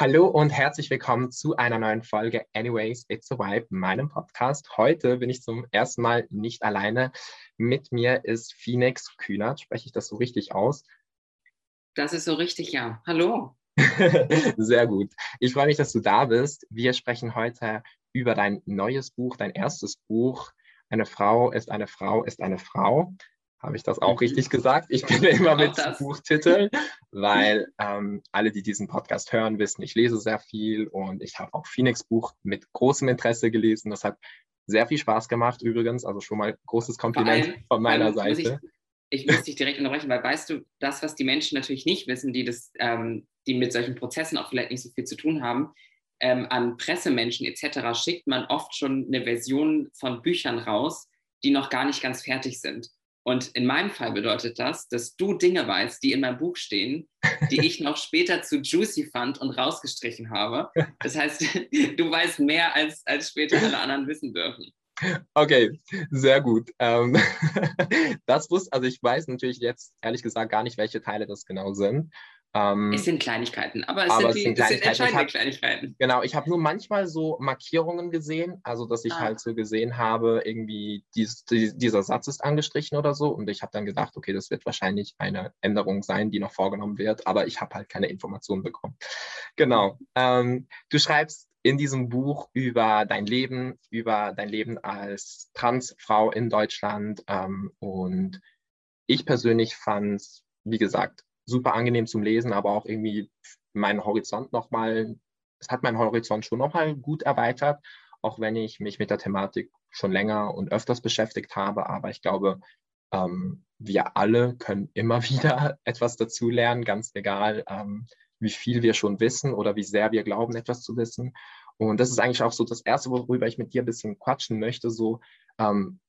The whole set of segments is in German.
Hallo und herzlich willkommen zu einer neuen Folge Anyways, It's a Vibe, meinem Podcast. Heute bin ich zum ersten Mal nicht alleine. Mit mir ist Phoenix Kühnert. Spreche ich das so richtig aus? Das ist so richtig, ja. Hallo. Sehr gut. Ich freue mich, dass du da bist. Wir sprechen heute über dein neues Buch, dein erstes Buch. Eine Frau ist eine Frau ist eine Frau. Habe ich das auch mhm. richtig gesagt? Ich bin immer mit Buchtiteln, weil ähm, alle, die diesen Podcast hören, wissen, ich lese sehr viel und ich habe auch Phoenix Buch mit großem Interesse gelesen. Das hat sehr viel Spaß gemacht übrigens. Also schon mal großes Kompliment allem, von meiner Seite. Ich, ich, muss dich direkt unterbrechen, weil weißt du, das, was die Menschen natürlich nicht wissen, die, das, ähm, die mit solchen Prozessen auch vielleicht nicht so viel zu tun haben, ähm, an Pressemenschen etc. schickt man oft schon eine Version von Büchern raus, die noch gar nicht ganz fertig sind. Und in meinem Fall bedeutet das, dass du Dinge weißt, die in meinem Buch stehen, die ich noch später zu juicy fand und rausgestrichen habe. Das heißt, du weißt mehr, als, als später alle anderen wissen dürfen. Okay, sehr gut. Ähm, das wusste, also ich weiß natürlich jetzt ehrlich gesagt gar nicht, welche Teile das genau sind. Ähm, es sind Kleinigkeiten, aber es, aber sind, die, sind, es sind entscheidende hab, Kleinigkeiten. Genau, ich habe nur manchmal so Markierungen gesehen, also dass ich ah. halt so gesehen habe, irgendwie dies, die, dieser Satz ist angestrichen oder so und ich habe dann gedacht, okay, das wird wahrscheinlich eine Änderung sein, die noch vorgenommen wird, aber ich habe halt keine Informationen bekommen. Genau. Ähm, du schreibst in diesem Buch über dein Leben, über dein Leben als Transfrau in Deutschland ähm, und ich persönlich fand es, wie gesagt, super angenehm zum Lesen, aber auch irgendwie meinen Horizont nochmal, es hat meinen Horizont schon nochmal gut erweitert, auch wenn ich mich mit der Thematik schon länger und öfters beschäftigt habe. Aber ich glaube, ähm, wir alle können immer wieder etwas dazulernen, ganz egal, ähm, wie viel wir schon wissen oder wie sehr wir glauben, etwas zu wissen. Und das ist eigentlich auch so das Erste, worüber ich mit dir ein bisschen quatschen möchte, so ähm,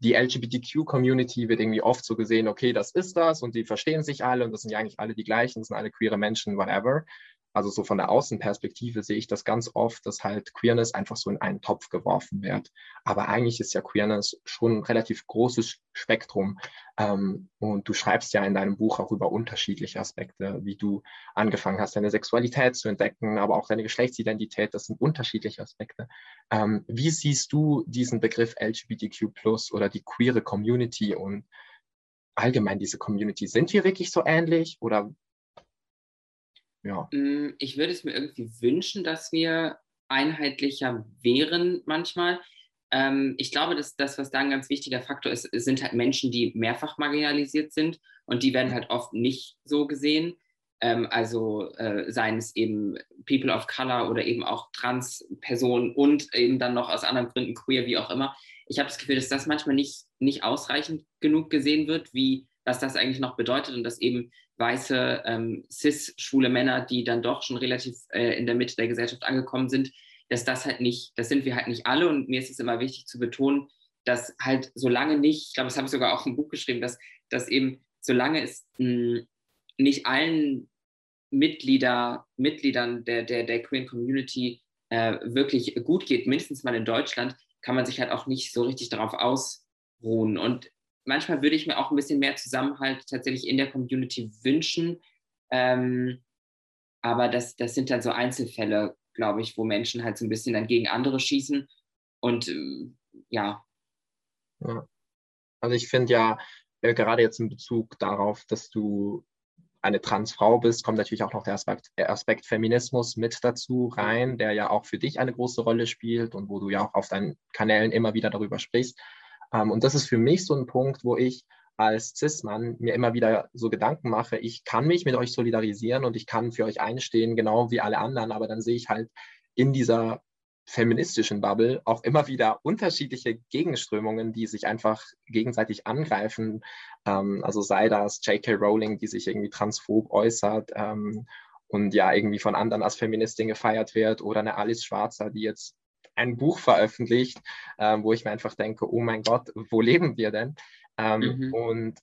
die LGBTQ-Community wird irgendwie oft so gesehen, okay, das ist das und die verstehen sich alle und das sind ja eigentlich alle die gleichen, das sind alle queere Menschen, whatever. Also so von der Außenperspektive sehe ich das ganz oft, dass halt Queerness einfach so in einen Topf geworfen wird. Aber eigentlich ist ja Queerness schon ein relativ großes Spektrum. Ähm, und du schreibst ja in deinem Buch auch über unterschiedliche Aspekte, wie du angefangen hast, deine Sexualität zu entdecken, aber auch deine Geschlechtsidentität. Das sind unterschiedliche Aspekte. Ähm, wie siehst du diesen Begriff LGBTQ oder die queere Community und allgemein diese Community? Sind wir wirklich so ähnlich oder ja. Mm, ich würde es mir irgendwie wünschen, dass wir einheitlicher wären manchmal. Ähm, ich glaube, dass das, was da ein ganz wichtiger Faktor ist, sind halt Menschen, die mehrfach marginalisiert sind und die werden halt oft nicht so gesehen. Ähm, also äh, seien es eben People of Color oder eben auch Trans-Personen und eben dann noch aus anderen Gründen queer, wie auch immer. Ich habe das Gefühl, dass das manchmal nicht, nicht ausreichend genug gesehen wird, wie was das eigentlich noch bedeutet und dass eben weiße ähm, cis-schwule Männer, die dann doch schon relativ äh, in der Mitte der Gesellschaft angekommen sind, dass das halt nicht, das sind wir halt nicht alle und mir ist es immer wichtig zu betonen, dass halt solange nicht, ich glaube, das habe ich sogar auch im Buch geschrieben, dass, dass eben solange es mh, hm, nicht allen Mitglieder, Mitgliedern der, der, der Queer Community äh, wirklich gut geht, mindestens mal in Deutschland, kann man sich halt auch nicht so richtig darauf ausruhen. Und manchmal würde ich mir auch ein bisschen mehr Zusammenhalt tatsächlich in der Community wünschen. Ähm, aber das, das sind dann so Einzelfälle, glaube ich, wo Menschen halt so ein bisschen dann gegen andere schießen. Und äh, ja. ja. Also ich finde ja, äh, gerade jetzt in Bezug darauf, dass du eine Transfrau bist, kommt natürlich auch noch der Aspekt, der Aspekt, Feminismus mit dazu rein, der ja auch für dich eine große Rolle spielt und wo du ja auch auf deinen Kanälen immer wieder darüber sprichst. Ähm, und das ist für mich so ein Punkt, wo ich als Cis-Mann mir immer wieder so Gedanken mache, ich kann mich mit euch solidarisieren und ich kann für euch einstehen, genau wie alle anderen, aber dann sehe ich halt in dieser feministischen Bubble auch immer wieder unterschiedliche Gegenströmungen, die sich einfach gegenseitig angreifen. Ähm, also sei das J.K. Rowling, die sich irgendwie transphob äußert ähm, und ja irgendwie von anderen als Feministin gefeiert wird, oder eine Alice Schwarzer, die jetzt ein Buch veröffentlicht, äh, wo ich mir einfach denke, oh mein Gott, wo leben wir denn? Ähm, mhm. Und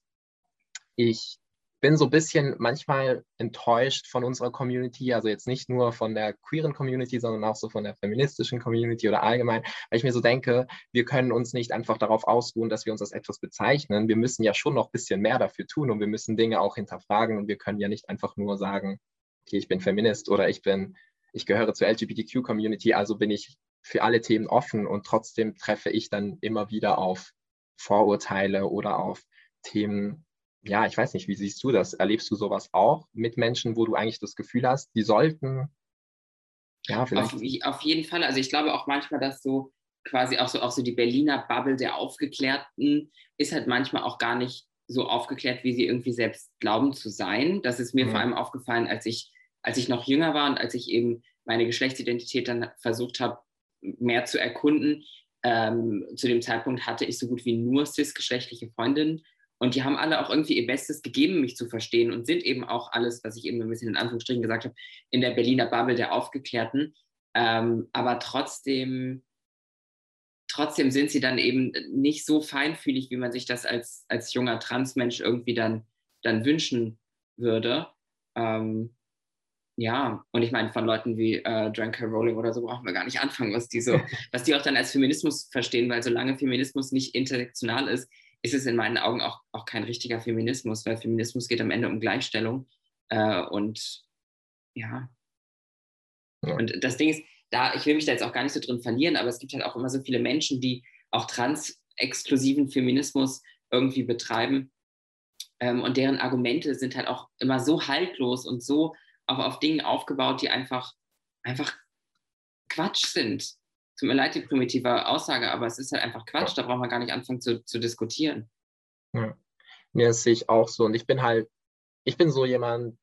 ich bin so ein bisschen manchmal enttäuscht von unserer Community, also jetzt nicht nur von der queeren Community, sondern auch so von der feministischen Community oder allgemein, weil ich mir so denke, wir können uns nicht einfach darauf ausruhen, dass wir uns als etwas bezeichnen. Wir müssen ja schon noch ein bisschen mehr dafür tun und wir müssen Dinge auch hinterfragen und wir können ja nicht einfach nur sagen, okay, ich bin Feminist oder ich bin ich gehöre zur LGBTQ-Community, also bin ich für alle Themen offen und trotzdem treffe ich dann immer wieder auf Vorurteile oder auf Themen, ja, ich weiß nicht, wie siehst du das? Erlebst du sowas auch mit Menschen, wo du eigentlich das Gefühl hast, die sollten, ja, vielleicht. Auf, auf jeden Fall. Also ich glaube auch manchmal, dass so quasi auch so, auch so die Berliner Bubble der Aufgeklärten ist halt manchmal auch gar nicht so aufgeklärt, wie sie irgendwie selbst glauben zu sein. Das ist mir mhm. vor allem aufgefallen, als ich, als ich noch jünger war und als ich eben meine Geschlechtsidentität dann versucht habe, mehr zu erkunden. Ähm, zu dem Zeitpunkt hatte ich so gut wie nur cis-geschlechtliche Freundinnen und die haben alle auch irgendwie ihr Bestes gegeben, mich zu verstehen und sind eben auch alles, was ich eben ein bisschen in Anführungsstrichen gesagt habe, in der Berliner Bubble der Aufgeklärten. Ähm, aber trotzdem, trotzdem sind sie dann eben nicht so feinfühlig, wie man sich das als, als junger Transmensch irgendwie dann, dann wünschen würde. Ähm, ja, und ich meine, von Leuten wie äh, Drunker Rowling oder so brauchen wir gar nicht anfangen, was die so, was die auch dann als Feminismus verstehen, weil solange Feminismus nicht intersektional ist, ist es in meinen Augen auch, auch kein richtiger Feminismus, weil Feminismus geht am Ende um Gleichstellung. Äh, und ja. ja. Und das Ding ist, da, ich will mich da jetzt auch gar nicht so drin verlieren, aber es gibt halt auch immer so viele Menschen, die auch trans-exklusiven Feminismus irgendwie betreiben. Ähm, und deren Argumente sind halt auch immer so haltlos und so auch auf Dingen aufgebaut, die einfach, einfach Quatsch sind. Tut mir leid, die primitive Aussage, aber es ist halt einfach Quatsch, da braucht man gar nicht anfangen zu, zu diskutieren. Ja. Mir sehe ich auch so. Und ich bin halt, ich bin so jemand,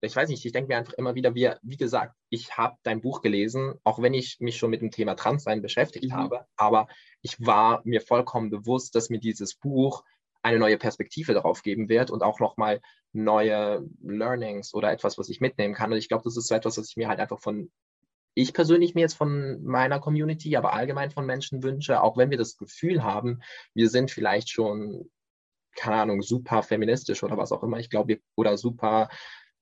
ich weiß nicht, ich denke mir einfach immer wieder, wie, wie gesagt, ich habe dein Buch gelesen, auch wenn ich mich schon mit dem Thema Transsein beschäftigt mhm. habe, aber ich war mir vollkommen bewusst, dass mir dieses Buch eine neue Perspektive darauf geben wird und auch nochmal neue Learnings oder etwas, was ich mitnehmen kann. Und ich glaube, das ist so etwas, was ich mir halt einfach von ich persönlich mir jetzt von meiner Community, aber allgemein von Menschen wünsche, auch wenn wir das Gefühl haben, wir sind vielleicht schon, keine Ahnung, super feministisch oder was auch immer, ich glaube, oder super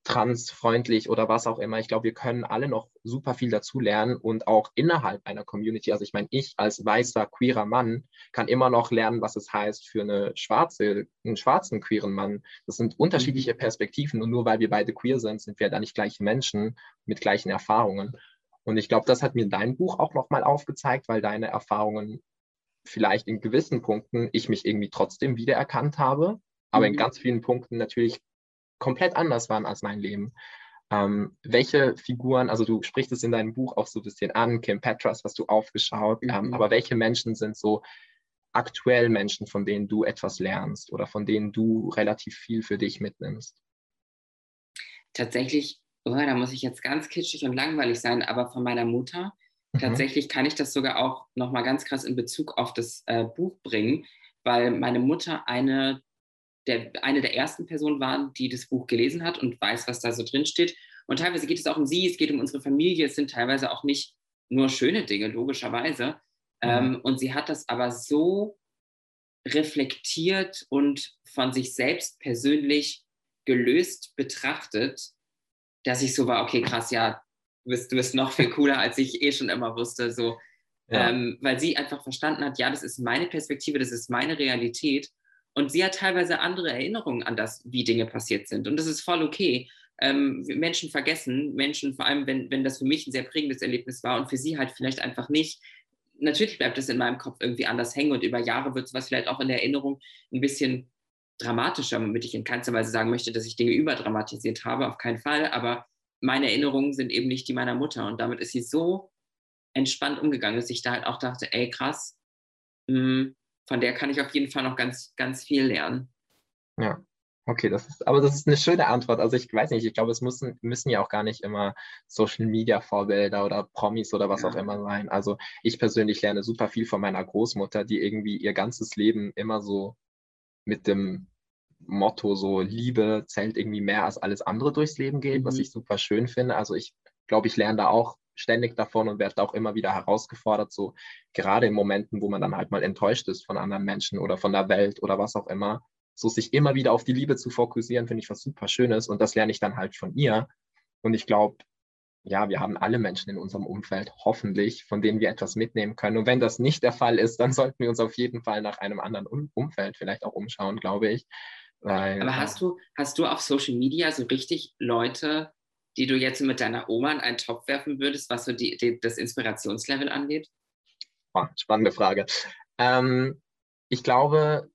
transfreundlich oder was auch immer. Ich glaube, wir können alle noch super viel dazu lernen und auch innerhalb einer Community. Also ich meine, ich als weißer queerer Mann kann immer noch lernen, was es heißt für eine schwarze, einen schwarzen queeren Mann. Das sind unterschiedliche mhm. Perspektiven und nur weil wir beide queer sind, sind wir da nicht gleiche Menschen mit gleichen Erfahrungen. Und ich glaube, das hat mir dein Buch auch nochmal aufgezeigt, weil deine Erfahrungen vielleicht in gewissen Punkten ich mich irgendwie trotzdem wiedererkannt habe, aber mhm. in ganz vielen Punkten natürlich komplett anders waren als mein Leben. Ähm, welche Figuren, also du sprichst es in deinem Buch auch so ein bisschen an, Kim Petras hast du aufgeschaut, ähm, mhm. ähm, aber welche Menschen sind so aktuell Menschen, von denen du etwas lernst oder von denen du relativ viel für dich mitnimmst? Tatsächlich oh, da muss ich jetzt ganz kitschig und langweilig sein, aber von meiner Mutter. Mhm. Tatsächlich kann ich das sogar auch nochmal ganz krass in Bezug auf das äh, Buch bringen, weil meine Mutter eine der, eine der ersten Personen war, die das Buch gelesen hat und weiß, was da so drin steht. Und teilweise geht es auch um sie, es geht um unsere Familie, es sind teilweise auch nicht nur schöne Dinge, logischerweise. Mhm. Ähm, und sie hat das aber so reflektiert und von sich selbst persönlich gelöst betrachtet, dass ich so war, okay, krass, ja, du bist, du bist noch viel cooler, als ich eh schon immer wusste. So, ja. ähm, weil sie einfach verstanden hat, ja, das ist meine Perspektive, das ist meine Realität. Und sie hat teilweise andere Erinnerungen an das, wie Dinge passiert sind. Und das ist voll okay. Ähm, Menschen vergessen, Menschen, vor allem wenn, wenn das für mich ein sehr prägendes Erlebnis war und für sie halt vielleicht einfach nicht. Natürlich bleibt es in meinem Kopf irgendwie anders hängen und über Jahre wird es vielleicht auch in der Erinnerung ein bisschen dramatischer, womit ich in keinster Weise sagen möchte, dass ich Dinge überdramatisiert habe, auf keinen Fall, aber meine Erinnerungen sind eben nicht die meiner Mutter und damit ist sie so entspannt umgegangen, dass ich da halt auch dachte, ey krass, mh, hm, von der kann ich auf jeden Fall noch ganz, ganz viel lernen. Ja, okay, das ist, aber das ist eine schöne Antwort. Also ich weiß nicht, ich glaube, es müssen, müssen ja auch gar nicht immer Social Media Vorbilder oder Promis oder was ja. auch immer sein. Also ich persönlich lerne super viel von meiner Großmutter, die irgendwie ihr ganzes Leben immer so mit dem Motto so Liebe zählt irgendwie mehr als alles andere durchs Leben geht, mhm. was ich super schön finde. Also ich glaube, ich lerne da auch ständig davon und werde auch immer wieder herausgefordert, so gerade in Momenten, wo man dann halt mal enttäuscht ist von anderen Menschen oder von der Welt oder was auch immer, so sich immer wieder auf die Liebe zu fokussieren, finde ich was super Schönes und das lerne ich dann halt von ihr. Und ich glaube, ja, wir haben alle Menschen in unserem Umfeld, hoffentlich, von denen wir etwas mitnehmen können. Und wenn das nicht der Fall ist, dann sollten wir uns auf jeden Fall nach einem anderen um Umfeld vielleicht auch umschauen, glaube ich. Weil, Aber hast du, hast du auf Social Media so richtig Leute, die du jetzt mit deiner Oma in einen Topf werfen würdest, was so die, die das Inspirationslevel angeht? spannende Frage. Ähm, ich glaube,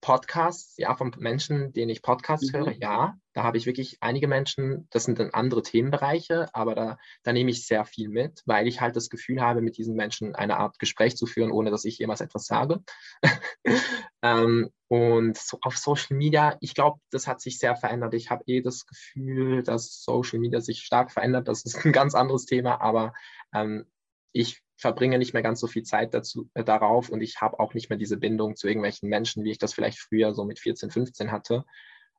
Podcasts, ja, von Menschen, denen ich Podcasts mhm. höre, ja, da habe ich wirklich einige Menschen, das sind dann andere Themenbereiche, aber da, da nehme ich sehr viel mit, weil ich halt das Gefühl habe, mit diesen Menschen eine Art Gespräch zu führen, ohne dass ich jemals etwas sage. ähm, und so auf Social Media, ich glaube, das hat sich sehr verändert. Ich habe eh das Gefühl, dass Social Media sich stark verändert. Das ist ein ganz anderes Thema, aber ähm, ich verbringe nicht mehr ganz so viel Zeit dazu, äh, darauf und ich habe auch nicht mehr diese Bindung zu irgendwelchen Menschen, wie ich das vielleicht früher so mit 14, 15 hatte.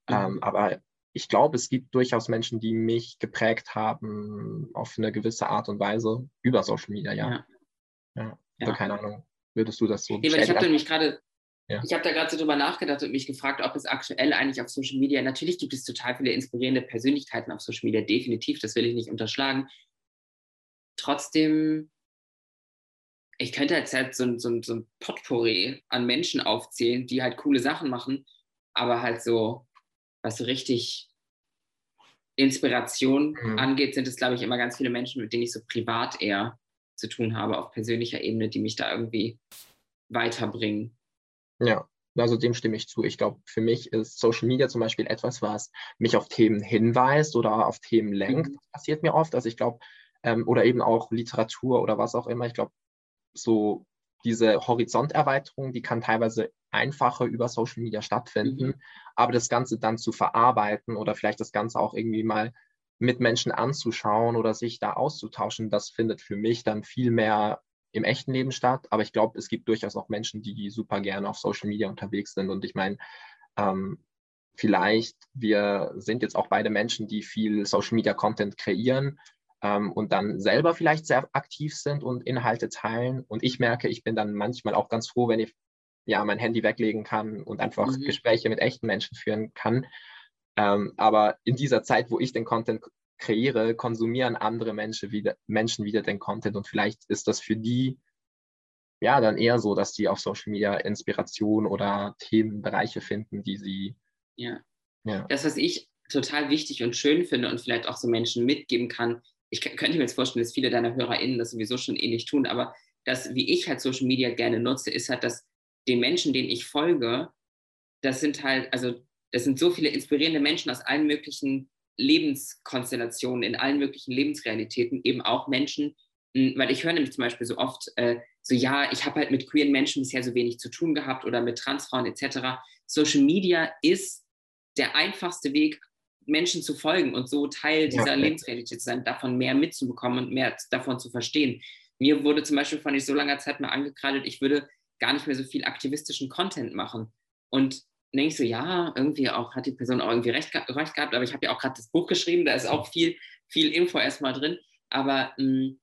Mhm. Ähm, aber ich glaube, es gibt durchaus Menschen, die mich geprägt haben auf eine gewisse Art und Weise über Social Media, ja. Ja, ja. ja. Also keine Ahnung. Würdest du das so nee, Ich habe nämlich gerade ja. Ich habe da gerade so drüber nachgedacht und mich gefragt, ob es aktuell eigentlich auf Social Media, natürlich gibt es total viele inspirierende Persönlichkeiten auf Social Media, definitiv, das will ich nicht unterschlagen. Trotzdem ich könnte jetzt halt so, so, so ein Potpourri an Menschen aufzählen, die halt coole Sachen machen, aber halt so, was so richtig Inspiration mhm. angeht, sind es, glaube ich, immer ganz viele Menschen, mit denen ich so privat eher zu tun habe, auf persönlicher Ebene, die mich da irgendwie weiterbringen. Ja, also dem stimme ich zu. Ich glaube, für mich ist Social Media zum Beispiel etwas, was mich auf Themen hinweist oder auf Themen lenkt. Mhm. Das passiert mir oft. Also ich glaube, ähm, oder eben auch Literatur oder was auch immer. Ich glaube, so diese Horizonterweiterung, die kann teilweise einfacher über Social Media stattfinden, mhm. aber das Ganze dann zu verarbeiten oder vielleicht das Ganze auch irgendwie mal mit Menschen anzuschauen oder sich da auszutauschen, das findet für mich dann viel mehr im echten Leben statt. Aber ich glaube, es gibt durchaus auch Menschen, die super gerne auf Social Media unterwegs sind. Und ich meine, ähm, vielleicht, wir sind jetzt auch beide Menschen, die viel Social Media Content kreieren und dann selber vielleicht sehr aktiv sind und Inhalte teilen. Und ich merke, ich bin dann manchmal auch ganz froh, wenn ich ja mein Handy weglegen kann und einfach mhm. Gespräche mit echten Menschen führen kann. Ähm, aber in dieser Zeit, wo ich den Content kreiere, konsumieren andere Menschen wieder, Menschen wieder den Content und vielleicht ist das für die ja dann eher so, dass die auf Social Media Inspiration oder Themenbereiche finden, die sie. Ja. ja. Das, was ich total wichtig und schön finde und vielleicht auch so Menschen mitgeben kann, ich könnte mir jetzt vorstellen, dass viele deiner HörerInnen das sowieso schon ähnlich tun, aber das, wie ich halt Social Media gerne nutze, ist halt, dass den Menschen, denen ich folge, das sind halt, also das sind so viele inspirierende Menschen aus allen möglichen Lebenskonstellationen, in allen möglichen Lebensrealitäten, eben auch Menschen, hm, weil ich höre nämlich zum Beispiel so oft, äh, so ja, ich habe halt mit queeren Menschen bisher so wenig zu tun gehabt oder mit Transfrauen etc. Social Media ist der einfachste Weg, Menschen zu folgen und so Teil dieser ja, Lebensrealität zu sein, davon mehr mitzubekommen und mehr davon zu verstehen. Mir wurde zum Beispiel vor nicht so langer Zeit mal angekreidet, ich würde gar nicht mehr so viel aktivistischen Content machen. Und denke ich so, ja, irgendwie auch hat die Person auch irgendwie recht, recht gehabt, aber ich habe ja auch gerade das Buch geschrieben, da ist auch viel, viel Info erstmal drin. Aber mh, hm,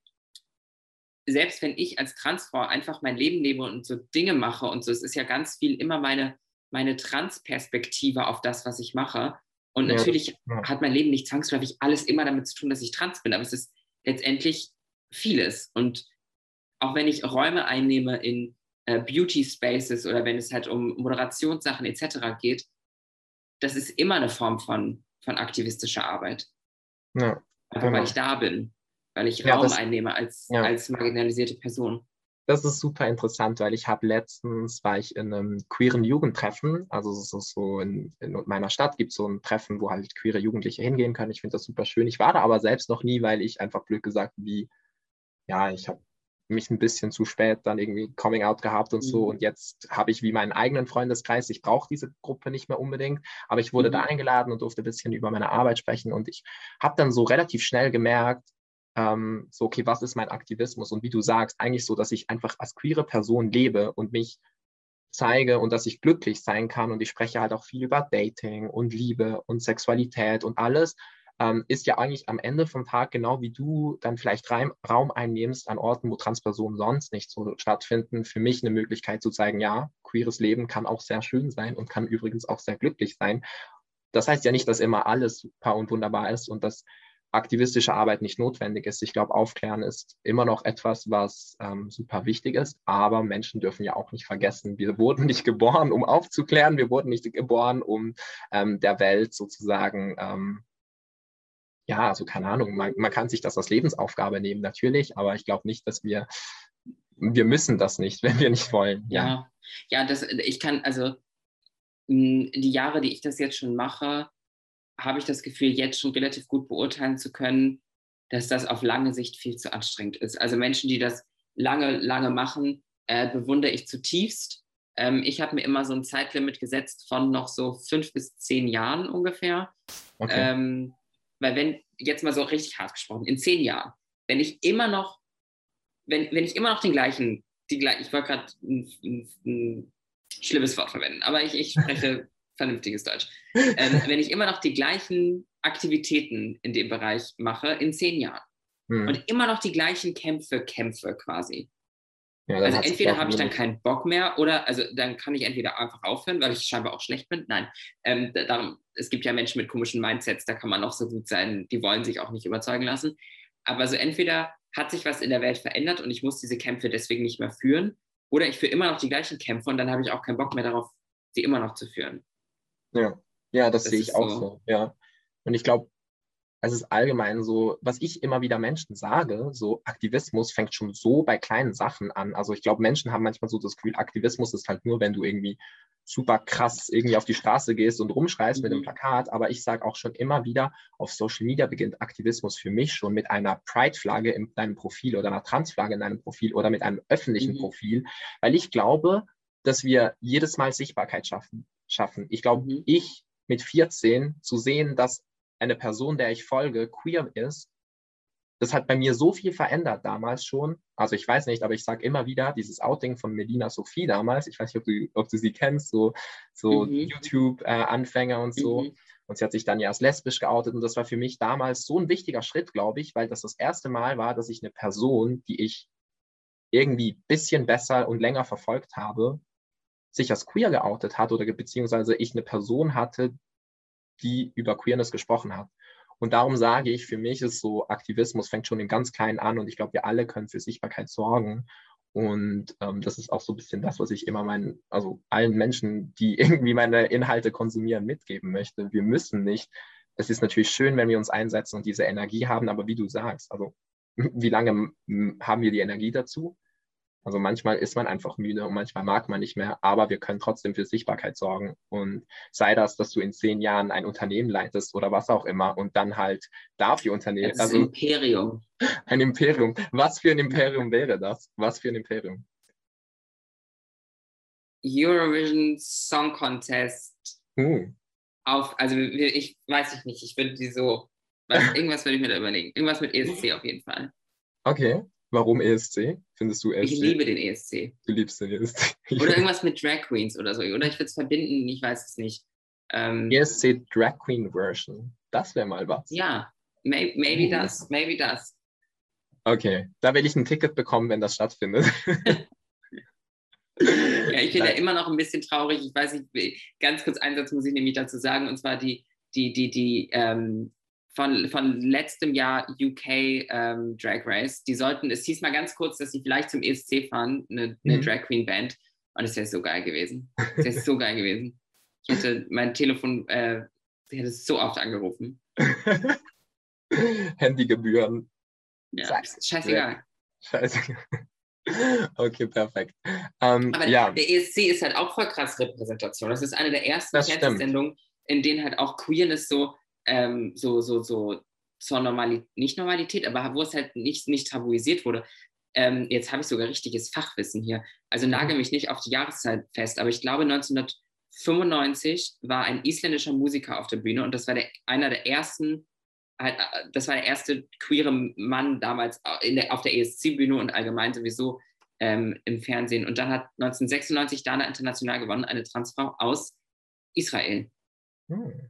selbst wenn ich als Transfrau einfach mein Leben lebe und so Dinge mache und so, es ist ja ganz viel immer meine, meine Transperspektive auf das, was ich mache. Und ja, natürlich ja. hat mein Leben nicht zwangsläufig alles immer damit zu tun, dass ich trans bin, aber es ist letztendlich vieles. Und auch wenn ich Räume einnehme in äh, Beauty Spaces oder wenn es halt um Moderationssachen etc. geht, das ist immer eine Form von, von aktivistischer Arbeit. Ja, Einfach genau. weil ich da bin, weil ich Raum das, einnehme als, als marginalisierte Person das ist super interessant, weil ich habe letztens, war ich in einem queeren Jugendtreffen, also so, so in, in, meiner Stadt gibt es so ein Treffen, wo halt queere Jugendliche hingehen können. Ich finde das super schön. Ich war da aber selbst noch nie, weil ich einfach blöd gesagt, wie, ja, ich habe mich ein bisschen zu spät dann irgendwie Coming Out gehabt und so. Mhm. Und jetzt habe ich wie meinen eigenen Freundeskreis. Ich brauche diese Gruppe nicht mehr unbedingt, aber ich wurde mhm. da eingeladen und durfte ein bisschen über meine Arbeit sprechen. Und ich habe dann so relativ schnell gemerkt, ähm, so, okay, was ist mein Aktivismus? Und wie du sagst, eigentlich so, dass ich einfach als queere Person lebe und mich zeige und dass ich glücklich sein kann. Und ich spreche halt auch viel über Dating und Liebe und Sexualität und alles. Ähm, ist ja eigentlich am Ende vom Tag genau wie du dann vielleicht Reim, Raum einnimmst an Orten, wo Transpersonen sonst nicht so stattfinden, für mich eine Möglichkeit zu zeigen, ja, queeres Leben kann auch sehr schön sein und kann übrigens auch sehr glücklich sein. Das heißt ja nicht, dass immer alles super und wunderbar ist und dass aktivistische Arbeit nicht notwendig ist. Ich glaube, Aufklären ist immer noch etwas, was ähm, super wichtig ist, aber Menschen dürfen ja auch nicht vergessen, wir wurden nicht geboren, um aufzuklären, wir wurden nicht geboren, um ähm, der Welt sozusagen ähm, ja, also keine Ahnung, man, man kann sich das als Lebensaufgabe nehmen, natürlich, aber ich glaube nicht, dass wir, wir müssen das nicht, wenn wir nicht wollen. Ja, ja, ja das, ich kann, also die Jahre, die ich das jetzt schon mache, habe ich das Gefühl, jetzt schon relativ gut beurteilen zu können, dass das auf lange Sicht viel zu anstrengend ist. Also Menschen, die das lange, lange machen, äh, bewundere ich zutiefst. Ähm, ich habe mir immer so ein Zeitlimit gesetzt von noch so fünf bis zehn Jahren ungefähr. Okay. Ähm, weil wenn, jetzt mal so richtig hart gesprochen, in zehn Jahren, wenn ich immer noch, wenn, wenn ich immer noch den gleichen, die, ich wollte gerade ein, ein, ein, schlimmes Wort verwenden, aber ich, ich spreche vernünftiges Deutsch. Ähm, wenn ich immer noch die gleichen Aktivitäten in dem Bereich mache, in zehn Jahren hm. und immer noch die gleichen Kämpfe kämpfe quasi, ja, also entweder habe ich dann keinen Bock mehr oder also dann kann ich entweder einfach aufhören, weil ich scheinbar auch schlecht bin. Nein, ähm, darum, es gibt ja Menschen mit komischen Mindsets, da kann man auch so gut sein, die wollen sich auch nicht überzeugen lassen. Aber so entweder hat sich was in der Welt verändert und ich muss diese Kämpfe deswegen nicht mehr führen oder ich führe immer noch die gleichen Kämpfe und dann habe ich auch keinen Bock mehr darauf, sie immer noch zu führen. Ja, ja das, das sehe ich auch so. so. Ja. Und ich glaube, es ist allgemein so, was ich immer wieder Menschen sage, so Aktivismus fängt schon so bei kleinen Sachen an. Also ich glaube, Menschen haben manchmal so das Gefühl, Aktivismus ist halt nur, wenn du irgendwie super krass irgendwie auf die Straße gehst und rumschreist mhm. mit einem mhm. Plakat. Aber ich sage auch schon immer wieder, auf Social Media beginnt Aktivismus für mich schon mit einer Pride-Flagge in deinem Profil oder einer Trans-Flagge in deinem Profil oder mit einem öffentlichen mhm. Profil, weil ich glaube, dass wir jedes Mal Sichtbarkeit schaffen. Schaffen. Ich glaube, mhm. ich mit 14 zu sehen, dass eine Person, der ich folge, queer ist, das hat bei mir so viel verändert damals schon. Also ich weiß nicht, aber ich sage immer wieder, dieses Outing von Melina Sophie damals, ich weiß nicht, ob du, ob du sie kennst, so, so mhm. YouTube-Anfänger äh, und so. Mhm. Und sie hat sich dann ja als lesbisch geoutet. Und das war für mich damals so ein wichtiger Schritt, glaube ich, weil das das erste Mal war, dass ich eine Person, die ich irgendwie ein bisschen besser und länger verfolgt habe, sich als queer geoutet hat oder beziehungsweise ich eine Person hatte, die über Queerness gesprochen hat. Und darum sage ich, für mich ist so, Aktivismus fängt schon im ganz Kleinen an und ich glaube, wir alle können für Sichtbarkeit sorgen. Und ähm, das ist auch so ein bisschen das, was ich immer meinen, also allen Menschen, die irgendwie meine Inhalte konsumieren, mitgeben möchte. Wir müssen nicht. Es ist natürlich schön, wenn wir uns einsetzen und diese Energie haben, aber wie du sagst, also wie lange haben wir die Energie dazu? Also manchmal ist man einfach müde und manchmal mag man nicht mehr, aber wir können trotzdem für Sichtbarkeit sorgen. Und sei das, dass du in zehn Jahren ein Unternehmen leitest oder was auch immer und dann halt dafür Unternehmen. Das also, ein Imperium. Ein Imperium. Was für ein Imperium wäre das? Was für ein Imperium? Eurovision Song Contest. Hm. Auf, also ich weiß ich nicht, ich würde die so, was, irgendwas würde ich mir da überlegen. Irgendwas mit ESC auf jeden Fall. Okay. Warum ESC? Findest du ESC? Ich liebe den ESC. Du liebst den ESC. oder irgendwas mit Drag Queens oder so. Oder ich würde es verbinden, ich weiß es nicht. Ähm, ESC Drag Queen Version. Das wäre mal was. Ja, maybe, maybe oh. das, maybe das. Okay, da will ich ein Ticket bekommen, wenn das stattfindet. ja, ich bin ja immer noch ein bisschen traurig. Ich weiß nicht, ganz kurz einen Satz muss ich nämlich dazu sagen, und zwar die, die, die, die ähm, von, von letztem Jahr UK ähm, Drag Race. Die sollten, es hieß mal ganz kurz, dass sie vielleicht zum ESC fahren, eine, eine mhm. Drag Queen Band. Und es wäre so geil gewesen. Es wäre so geil gewesen. Ich hätte mein Telefon, äh, ich hätte es so oft angerufen. Handygebühren. Ja, scheißegal. Scheißegal. Okay, perfekt. Ähm, Aber ja. der ESC ist halt auch voll krass Repräsentation. Das ist eine der ersten Fernsehsendungen, in denen halt auch Queerness so ähm, so, so, so zur Normalität, nicht Normalität, aber wo es halt nicht, nicht tabuisiert wurde. Ähm, jetzt habe ich sogar richtiges Fachwissen hier. Also nagel mich nicht auf die Jahreszeit fest, aber ich glaube 1995 war ein isländischer Musiker auf der Bühne und das war der, einer der ersten, halt, äh, das war der erste queere Mann damals der, auf der ESC-Bühne und allgemein sowieso ähm, im Fernsehen. Und dann hat 1996 Dana International gewonnen, eine Transfrau aus Israel. Hm.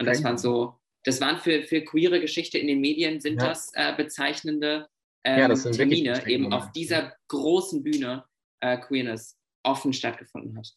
Und das waren so, das waren für, für queere Geschichte in den Medien sind ja. das äh, bezeichnende ähm, ja, das Termine, eben auf dieser großen Bühne äh, Queerness offen stattgefunden hat.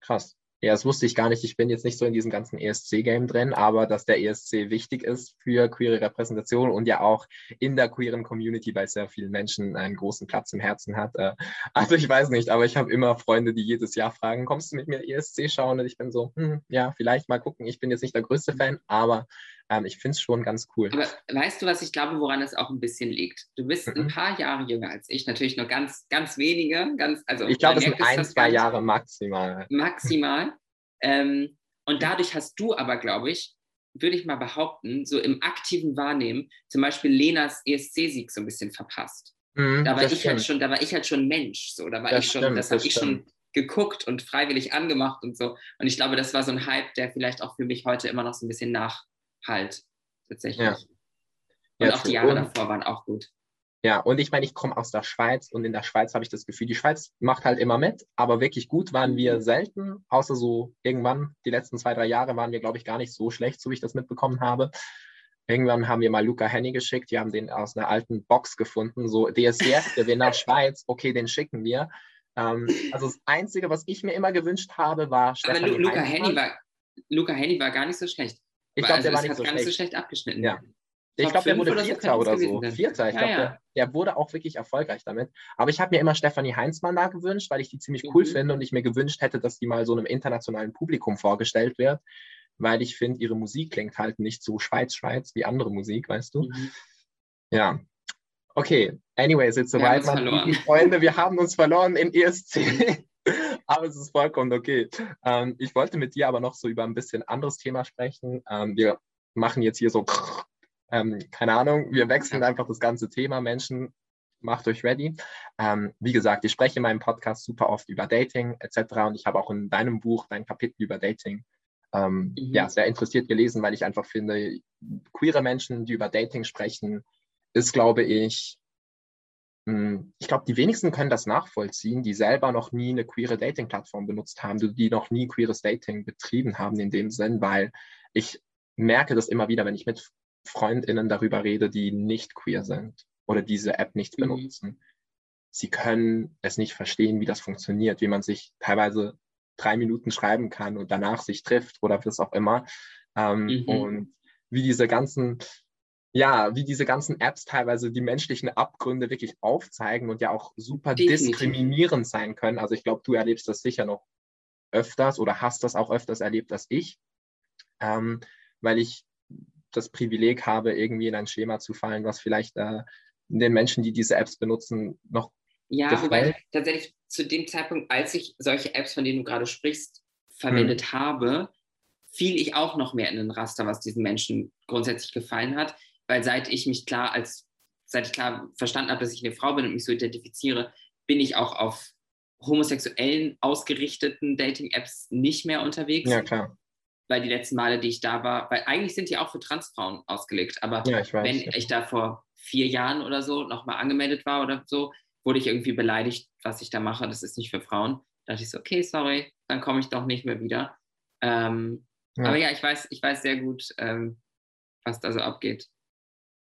Krass. Ja, das wusste ich gar nicht. Ich bin jetzt nicht so in diesem ganzen ESC-Game drin, aber dass der ESC wichtig ist für queere Repräsentation und ja auch in der queeren Community bei sehr vielen Menschen einen großen Platz im Herzen hat. Äh, also ich weiß nicht, aber ich habe immer Freunde, die jedes Jahr fragen, kommst du mit mir ESC schauen? Und ich bin so, hm, ja, vielleicht mal gucken. Ich bin jetzt nicht der größte Fan, aber Ähm, ich finde es schon ganz cool. Aber weißt du, was ich glaube, woran es auch ein bisschen liegt? Du bist mhm. ein paar Jahre jünger als ich, natürlich nur ganz, ganz wenige. Ganz, also ich glaube, es sind ein, zwei Jahre maximal. Maximal. ähm, und dadurch hast du aber, glaube ich, würde ich mal behaupten, so im aktiven Wahrnehmen, zum Beispiel Lenas ESC-Sieg so ein bisschen verpasst. Mhm, da war ich halt schon, da war ich halt schon Mensch, so, da war das ich schon, stimmt, das habe ich schon geguckt und freiwillig angemacht und so. Und ich glaube, das war so ein Hype, der vielleicht auch für mich heute immer noch so ein bisschen nachhalt, tatsächlich. Ja. Und ja, auch die Jahre und, davor waren auch gut. Ja, und ich meine, ich komme aus der Schweiz und in der Schweiz habe ich das Gefühl, die Schweiz macht halt immer mit, aber wirklich gut waren wir selten, außer so irgendwann, die letzten zwei, drei Jahre waren wir, glaube ich, gar nicht so schlecht, so wie ich das mitbekommen habe. Irgendwann haben wir mal Luca Henny geschickt, die haben den aus einer alten Box gefunden, so DSDS, Gewinner Schweiz, okay, den schicken wir. Ähm, also das Einzige, was ich mir immer gewünscht habe, war Stefanie Aber Lu Luca Henny war, Luca Henny war gar nicht so schlecht. Ich glaube, also der war nicht so schlecht. so schlecht abgeschnitten. Ja. Ich glaube, der wurde Vierter oder so. Vierter. Ich ja, glaube, ja. der, der, wurde auch wirklich erfolgreich damit. Aber ich habe mir immer Stefanie Heinzmann da gewünscht, weil ich die ziemlich cool mhm. finde und ich mir gewünscht hätte, dass die mal so einem internationalen Publikum vorgestellt wird, weil ich finde, ihre Musik klingt halt nicht so Schweiz-Schweiz wie andere Musik, weißt du? Mhm. Ja. Okay, anyways, jetzt soweit, Freunde. Wir haben uns verloren im ESC. aber es ist vollkommen okay. Ähm, ich wollte mit dir aber noch so über ein bisschen anderes Thema sprechen. Ähm, wir machen jetzt hier so ähm, keine Ahnung, wir wechseln einfach das ganze Thema. Menschen, macht euch ready. Ähm, wie gesagt, ich spreche in meinem Podcast super oft über Dating etc. Und ich habe auch in deinem Buch dein Kapitel über Dating ähm, mhm. ja, sehr interessiert gelesen, weil ich einfach finde, queere Menschen, die über Dating sprechen, ist, glaube ich, ich glaube, die wenigsten können das nachvollziehen, die selber noch nie eine queere Dating-Plattform benutzt haben, die noch nie queeres Dating betrieben haben in dem Sinn, weil ich merke das immer wieder, wenn ich mit FreundInnen darüber rede, die nicht queer sind oder diese App nicht mhm. benutzen. Sie können es nicht verstehen, wie das funktioniert, wie man sich teilweise drei Minuten schreiben kann und danach sich trifft oder was auch immer. Ähm, mhm. Und wie diese ganzen, ja, wie diese ganzen Apps teilweise die menschlichen Abgründe wirklich aufzeigen und ja auch super Definitiv. diskriminierend sein können. Also ich glaube, du erlebst das sicher noch öfters oder hast das auch öfters erlebt als ich, ähm, weil ich das Privileg habe, irgendwie in ein Schema zu fallen, was vielleicht äh, den Menschen, die diese Apps benutzen, noch ja, gefällt. wobei tatsächlich zu dem Zeitpunkt, als ich solche Apps, von denen du gerade sprichst, verwendet hm. habe, fiel ich auch noch mehr in den Raster, was diesen Menschen grundsätzlich gefallen hat, weil seit ich mich klar als seit ich klar verstanden habe, dass ich eine Frau bin und mich so identifiziere, bin ich auch auf homosexuellen ausgerichteten Dating-Apps nicht mehr unterwegs. Ja, klar weil die letzten Male, die ich da war, weil eigentlich sind die auch für Transfrauen ausgelegt, aber ja, ich weiß, wenn ja. ich da vor vier Jahren oder so nochmal angemeldet war oder so, wurde ich irgendwie beleidigt, was ich da mache, das ist nicht für Frauen. Da dachte ich so, okay, sorry, dann komme ich doch nicht mehr wieder. Ähm, ja. Aber ja, ich weiß, ich weiß sehr gut, ähm, was da so abgeht.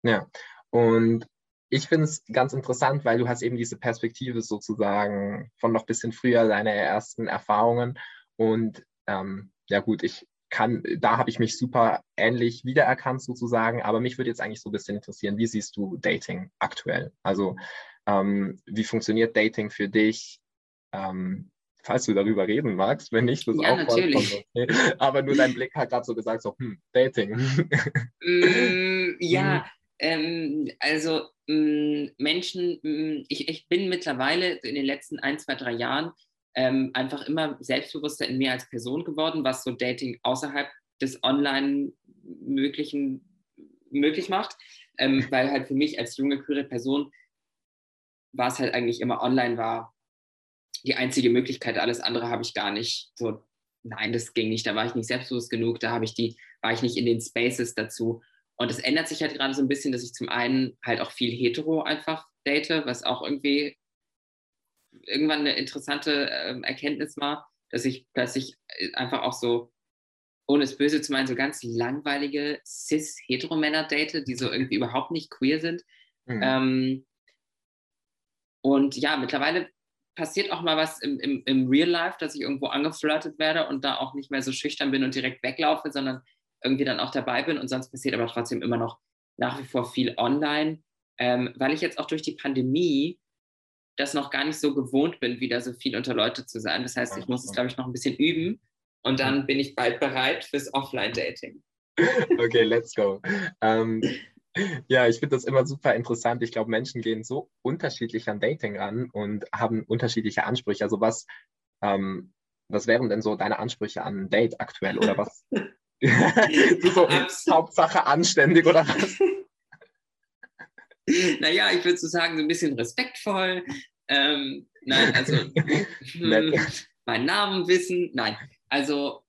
Ja, und ich finde es ganz interessant, weil du hast eben diese Perspektive sozusagen von noch ein bisschen früher, deine ersten Erfahrungen. Und ähm, ja gut, ich kann, da habe ich mich super ähnlich wiedererkannt sozusagen. Aber mich würde jetzt eigentlich so ein bisschen interessieren, wie siehst du Dating aktuell? Also ähm, wie funktioniert Dating für dich? Ähm, falls du darüber reden magst, wenn nicht, das ja, auch natürlich. Okay. Aber nur dein Blick hat gerade so gesagt, so, hm, Dating. Mm, ja, hm. Ähm, also mm, Menschen, mm, ich, ich bin mittlerweile in den letzten ein, zwei, drei Jahren ähm, einfach immer selbstbewusster in mir als Person geworden, was so Dating außerhalb des Online-Möglichen möglich macht. Ähm, weil halt für mich als junge, queere Person war es halt eigentlich immer online war die einzige Möglichkeit. Alles andere habe ich gar nicht so, nein, das ging nicht. Da war ich nicht selbstbewusst genug. Da habe ich die, war ich nicht in den Spaces dazu. Und es ändert sich halt gerade so ein bisschen, dass ich zum einen halt auch viel hetero einfach date, was auch irgendwie irgendwann eine interessante äh, Erkenntnis war, dass ich plötzlich äh, einfach auch so, ohne es böse zu meinen, so ganz langweilige cis-Heteromänner date, die so irgendwie überhaupt nicht queer sind. Mhm. Ähm, und ja, mittlerweile passiert auch mal was im, im, im Real Life, dass ich irgendwo angeflirtet werde und da auch nicht mehr so schüchtern bin und direkt weglaufe, sondern irgendwie dann auch dabei bin. Und sonst passiert aber trotzdem immer noch nach wie vor viel online, ähm, weil ich jetzt auch durch die Pandemie das noch gar nicht so gewohnt bin, wieder so viel unter Leute zu sein. Das heißt, ich muss es, glaube ich, noch ein bisschen üben und dann bin ich bald bereit fürs Offline-Dating. okay, let's go. Ähm, ja, ich finde das immer super interessant. Ich glaube, Menschen gehen so unterschiedlich an Dating ran und haben unterschiedliche Ansprüche. Also was, ähm, was wären denn so deine Ansprüche an ein Date aktuell oder was? so, Hauptsache anständig oder was? Naja, ich würde so sagen, so ein bisschen respektvoll. Ähm, nein, also hm, meinen Namen wissen. Nein, also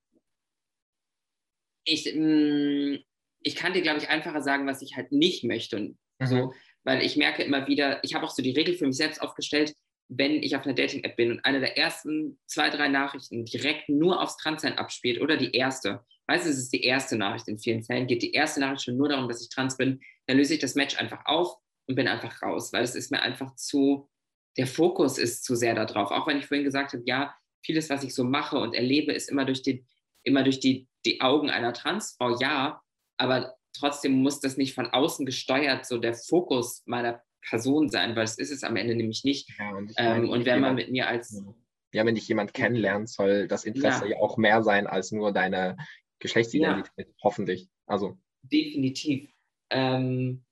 ich, mh, hm, ich kann dir, glaube ich, einfacher sagen, was ich halt nicht möchte. Und mhm. so, weil ich merke immer wieder, ich habe auch so die Regel für mich selbst aufgestellt, wenn ich auf einer Dating-App bin und eine der ersten zwei, drei Nachrichten direkt nur aufs Transsein abspielt oder die erste, weißt du, es ist die erste Nachricht in vielen Fällen, geht die erste Nachricht schon nur darum, dass ich trans bin, dann löse ich das Match einfach auf und bin einfach raus, weil es ist mir einfach zu, der Fokus ist zu sehr darauf. Auch wenn ich vorhin gesagt habe, ja, vieles, was ich so mache und erlebe, ist immer durch die, immer durch die, die Augen einer Transfrau, ja, aber trotzdem muss das nicht von außen gesteuert so der Fokus meiner Person sein, weil es ist es am Ende nämlich nicht. Ja, und, ähm, und wenn man mit mir als ja, wenn dich jemand kennenlernt, soll das Interesse ja, ja auch mehr sein als nur deine Geschlechtsidentität, ja. hoffentlich. Also. Definitiv. Ähm,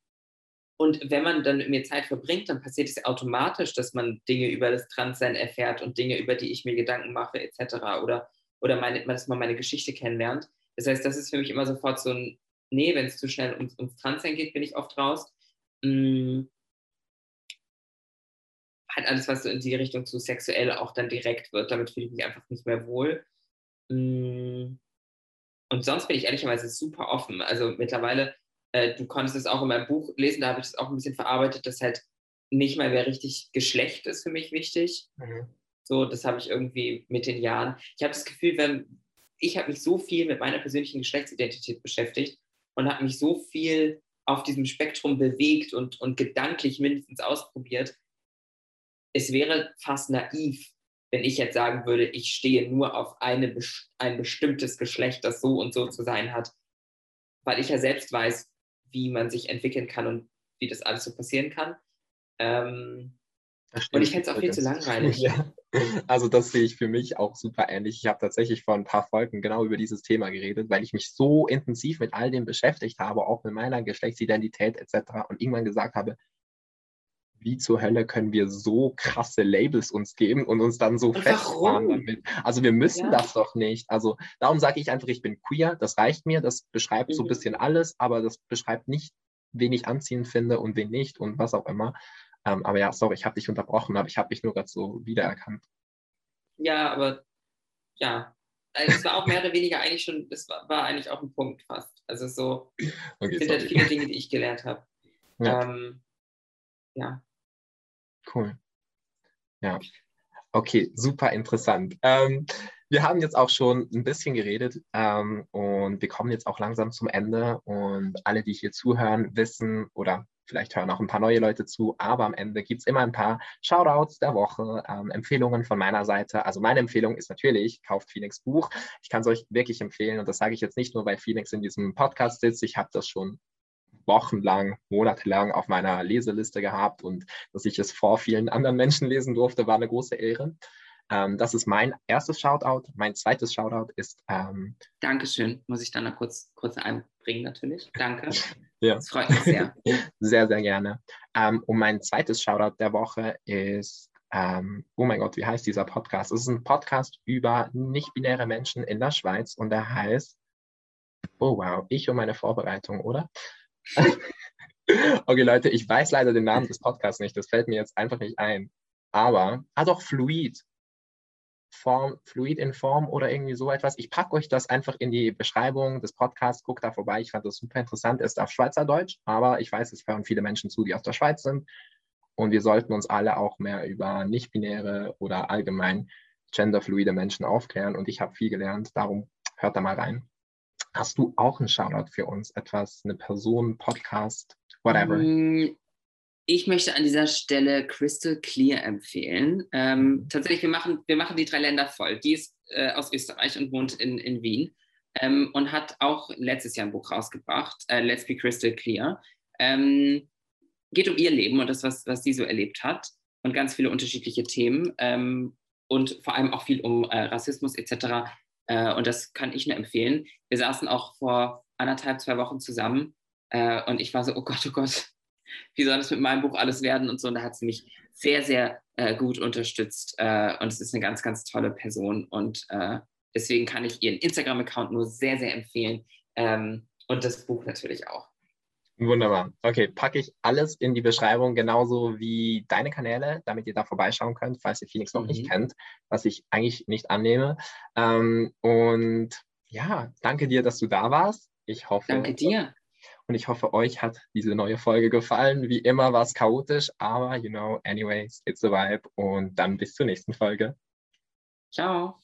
und wenn man dann mit mir Zeit verbringt, dann passiert es automatisch, dass man Dinge über das Transsein erfährt und Dinge, über die ich mir Gedanken mache, etc. Oder, oder meine, dass man meine Geschichte kennenlernt. Das heißt, das ist für mich immer sofort so ein, nee, wenn es zu schnell ums, ums Transsein geht, bin ich oft raus. Hm, halt alles, was so in die Richtung zu sexuell auch dann direkt wird, damit fühle ich mich einfach nicht mehr wohl. Hm, und sonst bin ich ehrlicherweise super offen. Also mittlerweile äh, du konntest es auch in meinem Buch lesen, da habe ich es auch ein bisschen verarbeitet, dass halt nicht mal mehr richtig Geschlecht ist für mich wichtig. Mhm. So, das habe ich irgendwie mit den Jahren. Ich habe das Gefühl, wenn ich habe mich so viel mit meiner persönlichen Geschlechtsidentität beschäftigt und habe mich so viel auf diesem Spektrum bewegt und, und gedanklich mindestens ausprobiert. Es wäre fast naiv, wenn ich jetzt sagen würde, ich stehe nur auf eine, ein bestimmtes Geschlecht, das so und so zu sein hat, weil ich ja selbst weiß, wie man sich entwickeln kann und wie das alles so passieren kann. Ähm, und ich fände es auch viel zu langweilig. Ja. Also das sehe ich für mich auch super ähnlich. Ich habe tatsächlich vor ein paar Folgen genau über dieses Thema geredet, weil ich mich so intensiv mit all dem beschäftigt habe, auch mit meiner Geschlechtsidentität etc. Und irgendwann gesagt habe, wie zur Hölle können wir so krasse Labels uns geben und uns dann so und festfahren warum? damit? Also wir müssen ja. das doch nicht. Also darum sage ich einfach, ich bin queer, das reicht mir, das beschreibt mhm. so ein mhm. bisschen alles, aber das beschreibt nicht, wen ich anziehend finde und wen nicht und was auch immer. Ähm, aber ja, sorry, ich habe dich unterbrochen, aber ich habe mich nur gerade so wiedererkannt. Ja, aber ja, also es war auch mehr oder weniger eigentlich schon, das war, war eigentlich auch ein Punkt fast. Also so okay, sind halt viele Dinge, die ich gelernt habe. Ja. Ähm, ja. Cool. Ja. Okay, super interessant. Ähm, wir haben jetzt auch schon ein bisschen geredet ähm, und wir kommen jetzt auch langsam zum Ende. Und alle, die hier zuhören, wissen oder vielleicht hören auch ein paar neue Leute zu, aber am Ende gibt es immer ein paar Shoutouts der Woche, ähm, Empfehlungen von meiner Seite. Also meine Empfehlung ist natürlich, kauft Phoenix Buch. Ich kann es euch wirklich empfehlen und das sage ich jetzt nicht nur, weil Phoenix in diesem Podcast sitzt. Ich habe das schon wochenlang, monatelang auf meiner Leseliste gehabt und dass ich es vor vielen anderen Menschen lesen durfte, war eine große Ehre. Ähm, das ist mein erstes Shoutout. Mein zweites Shoutout ist. Ähm, Dankeschön, muss ich dann noch kurz, kurz einbringen, natürlich. Danke. ja. Das freut mich sehr. sehr, sehr gerne. Ähm, und mein zweites Shoutout der Woche ist. Ähm, oh mein Gott, wie heißt dieser Podcast? Es ist ein Podcast über nicht-binäre Menschen in der Schweiz und der heißt. Oh wow, ich und meine Vorbereitung, oder? okay, Leute, ich weiß leider den Namen des Podcasts nicht. Das fällt mir jetzt einfach nicht ein. Aber, ah doch, Fluid. Form, Fluid in Form oder irgendwie so etwas. Ich packe euch das einfach in die Beschreibung des Podcasts. Guckt da vorbei. Ich fand das super interessant. Ist auf Schweizerdeutsch, aber ich weiß, es hören viele Menschen zu, die aus der Schweiz sind. Und wir sollten uns alle auch mehr über nicht-binäre oder allgemein genderfluide Menschen aufklären. Und ich habe viel gelernt. Darum hört da mal rein. Hast du auch einen Shoutout für uns? Etwas, eine Person, Podcast, whatever? Mm, ich möchte an dieser Stelle Crystal Clear empfehlen. Ähm, mhm. tatsächlich, wir machen, wir machen die drei Länder voll. Die ist äh, aus Österreich und wohnt in, in Wien ähm, und hat auch letztes Jahr ein Buch rausgebracht, äh, Let's Be Crystal Clear. Ähm, geht um ihr Leben und das, was, was sie so erlebt hat und ganz viele unterschiedliche Themen ähm, und vor allem auch viel um äh, Rassismus etc. Äh, und das kann ich nur empfehlen. Wir saßen auch vor anderthalb, zwei Wochen zusammen. Äh, und ich war so, oh Gott, oh Gott, wie soll das mit meinem Buch alles werden und so. Und da hat sie mich sehr, sehr äh, gut unterstützt. Äh, und es ist eine ganz, ganz tolle Person. Und äh, deswegen kann ich ihren Instagram-Account nur sehr, sehr empfehlen. Ähm, und das Buch natürlich auch. Wunderbar. Okay, packe ich alles in die Beschreibung, genauso wie deine Kanäle, damit ihr da vorbeischauen könnt, falls ihr Phoenix noch mhm. nicht kennt, was ich eigentlich nicht annehme. Ähm, und ja, danke dir, dass du da warst. Ich hoffe. Danke dir. Und ich hoffe, euch hat diese neue Folge gefallen. Wie immer war es chaotisch, aber you know, anyways, it's a vibe. Und dann bis zur nächsten Folge. Ciao.